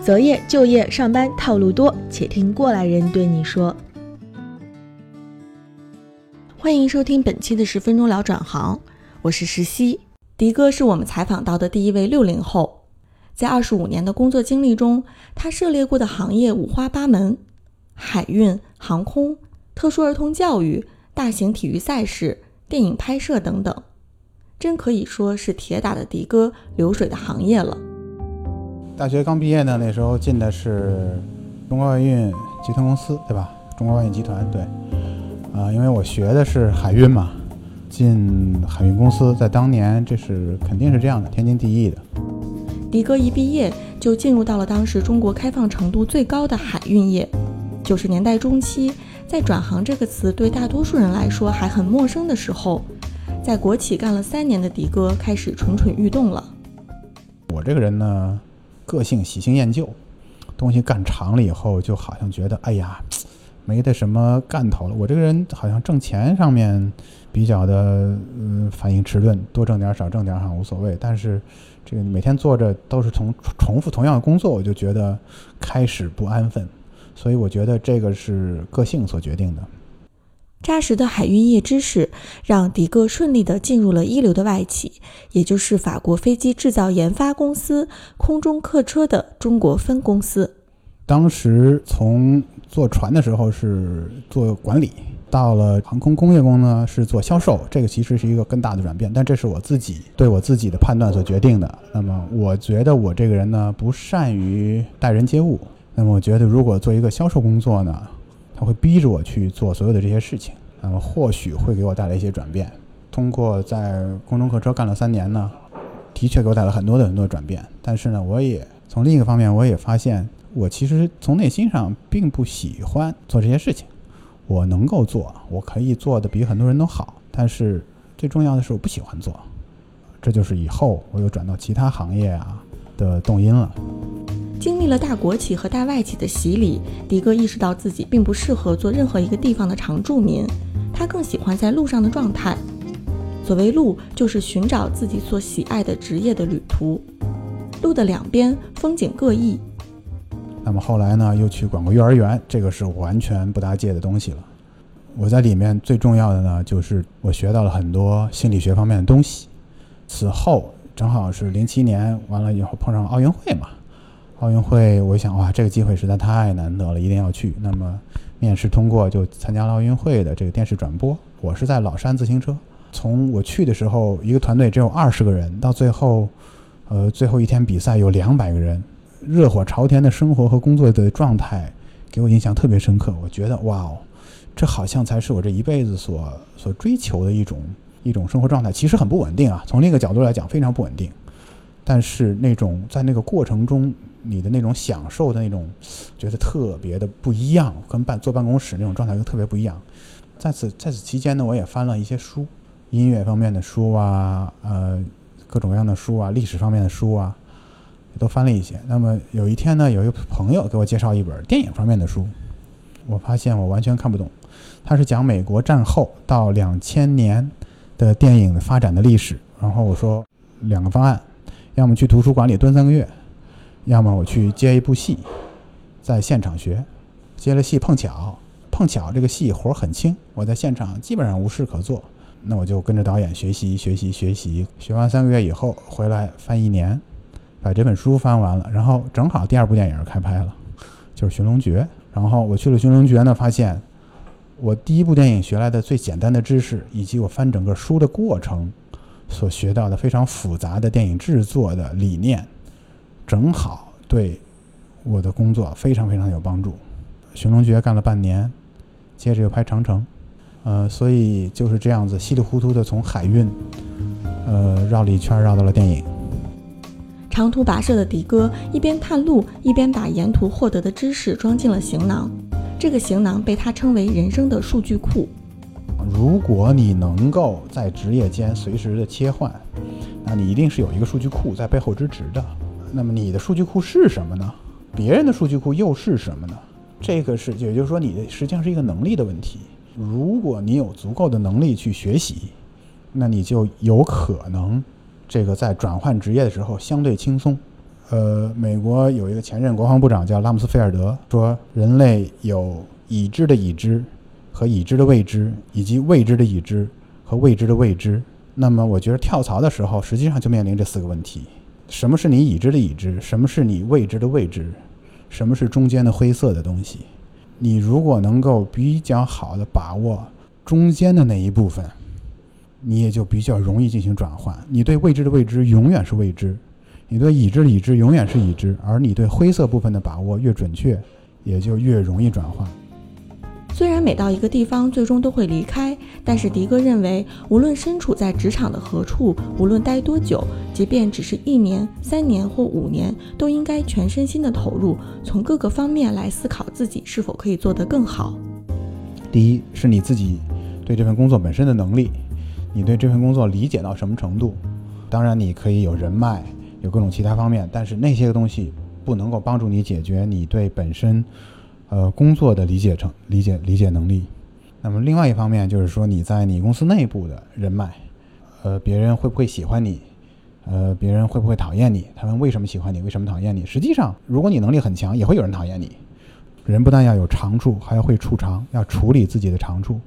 择业、就业、上班套路多，且听过来人对你说。欢迎收听本期的十分钟聊转行，我是石溪。迪哥是我们采访到的第一位六零后，在二十五年的工作经历中，他涉猎过的行业五花八门：海运、航空、特殊儿童教育、大型体育赛事、电影拍摄等等，真可以说是铁打的迪哥流水的行业了。大学刚毕业呢，那时候进的是中国外运集团公司，对吧？中国外运集团，对。啊，因为我学的是海运嘛，进海运公司，在当年这是肯定是这样的，天经地义的。迪哥一毕业就进入到了当时中国开放程度最高的海运业。九十年代中期，在“转行”这个词对大多数人来说还很陌生的时候，在国企干了三年的迪哥开始蠢蠢欲动了。我这个人呢？个性喜新厌旧，东西干长了以后，就好像觉得哎呀，没得什么干头了。我这个人好像挣钱上面比较的嗯反应迟钝，多挣点少挣点好像无所谓。但是这个每天做着都是同重复同样的工作，我就觉得开始不安分。所以我觉得这个是个性所决定的。扎实的海运业知识让迪哥顺利地进入了一流的外企，也就是法国飞机制造研发公司空中客车的中国分公司。当时从坐船的时候是做管理，到了航空工业工呢是做销售，这个其实是一个更大的转变。但这是我自己对我自己的判断所决定的。那么我觉得我这个人呢不善于待人接物，那么我觉得如果做一个销售工作呢？他会逼着我去做所有的这些事情，那么或许会给我带来一些转变。通过在空中客车干了三年呢，的确给我带来很多的很多的转变。但是呢，我也从另一个方面，我也发现我其实从内心上并不喜欢做这些事情。我能够做，我可以做的比很多人都好，但是最重要的是我不喜欢做。这就是以后我又转到其他行业啊的动因了。经历了大国企和大外企的洗礼，迪哥意识到自己并不适合做任何一个地方的常住民，他更喜欢在路上的状态。所谓路，就是寻找自己所喜爱的职业的旅途。路的两边风景各异。那么后来呢，又去管过幼儿园，这个是完全不搭界的东西了。我在里面最重要的呢，就是我学到了很多心理学方面的东西。此后正好是零七年完了以后碰上奥运会嘛。奥运会，我想哇，这个机会实在太难得了，一定要去。那么，面试通过就参加了奥运会的这个电视转播。我是在老山自行车，从我去的时候，一个团队只有二十个人，到最后，呃，最后一天比赛有两百个人，热火朝天的生活和工作的状态给我印象特别深刻。我觉得哇哦，这好像才是我这一辈子所所追求的一种一种生活状态。其实很不稳定啊，从另一个角度来讲，非常不稳定。但是那种在那个过程中。你的那种享受的那种，觉得特别的不一样，跟办坐办公室那种状态就特别不一样。在此在此期间呢，我也翻了一些书，音乐方面的书啊，呃，各种各样的书啊，历史方面的书啊，都翻了一些。那么有一天呢，有一个朋友给我介绍一本电影方面的书，我发现我完全看不懂。他是讲美国战后到两千年的电影的发展的历史。然后我说两个方案，要么去图书馆里蹲三个月。要么我去接一部戏，在现场学，接了戏碰巧，碰巧这个戏活儿很轻，我在现场基本上无事可做，那我就跟着导演学习学习学习，学完三个月以后回来翻一年，把这本书翻完了，然后正好第二部电影开拍了，就是《寻龙诀》，然后我去了《寻龙诀》呢，发现我第一部电影学来的最简单的知识，以及我翻整个书的过程所学到的非常复杂的电影制作的理念。正好对我的工作非常非常有帮助。寻龙诀干了半年，接着又拍长城，呃，所以就是这样子稀里糊涂的从海运，呃，绕了一圈绕到了电影。长途跋涉的迪哥一边探路，一边把沿途获得的知识装进了行囊。这个行囊被他称为人生的数据库。如果你能够在职业间随时的切换，那你一定是有一个数据库在背后支持的。那么你的数据库是什么呢？别人的数据库又是什么呢？这个是，也就是说，你的实际上是一个能力的问题。如果你有足够的能力去学习，那你就有可能这个在转换职业的时候相对轻松。呃，美国有一个前任国防部长叫拉姆斯菲尔德说，人类有已知的已知和已知的未知，以及未知的已知和未知的未知。那么，我觉得跳槽的时候，实际上就面临这四个问题：什么是你已知的已知？什么是你未知的未知？什么是中间的灰色的东西？你如果能够比较好的把握中间的那一部分，你也就比较容易进行转换。你对未知的未知永远是未知，你对已知的已知永远是已知，而你对灰色部分的把握越准确，也就越容易转换。虽然每到一个地方最终都会离开，但是迪哥认为，无论身处在职场的何处，无论待多久，即便只是一年、三年或五年，都应该全身心的投入，从各个方面来思考自己是否可以做得更好。第一是你自己对这份工作本身的能力，你对这份工作理解到什么程度？当然你可以有人脉，有各种其他方面，但是那些个东西不能够帮助你解决你对本身。呃，工作的理解成理解理解能力，那么另外一方面就是说你在你公司内部的人脉，呃，别人会不会喜欢你，呃，别人会不会讨厌你，他们为什么喜欢你，为什么讨厌你？实际上，如果你能力很强，也会有人讨厌你。人不但要有长处，还要会处长，要处理自己的长处。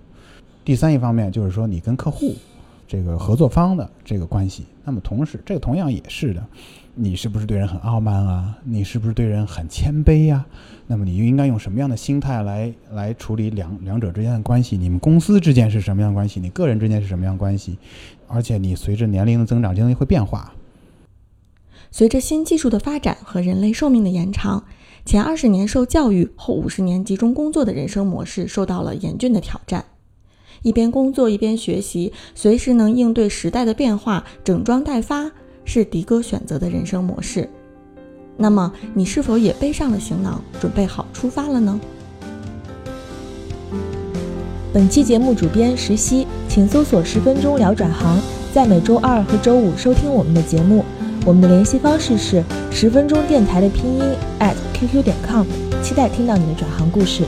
第三一方面就是说你跟客户这个合作方的这个关系，那么同时这个同样也是的。你是不是对人很傲慢啊？你是不是对人很谦卑呀？那么你应该用什么样的心态来来处理两两者之间的关系？你们公司之间是什么样关系？你个人之间是什么样关系？而且你随着年龄的增长，经历会变化。随着新技术的发展和人类寿命的延长，前二十年受教育后五十年集中工作的人生模式受到了严峻的挑战。一边工作一边学习，随时能应对时代的变化，整装待发。是迪哥选择的人生模式，那么你是否也背上了行囊，准备好出发了呢？本期节目主编石溪，请搜索“十分钟聊转行”，在每周二和周五收听我们的节目。我们的联系方式是十分钟电台的拼音 at qq 点 com，期待听到你的转行故事。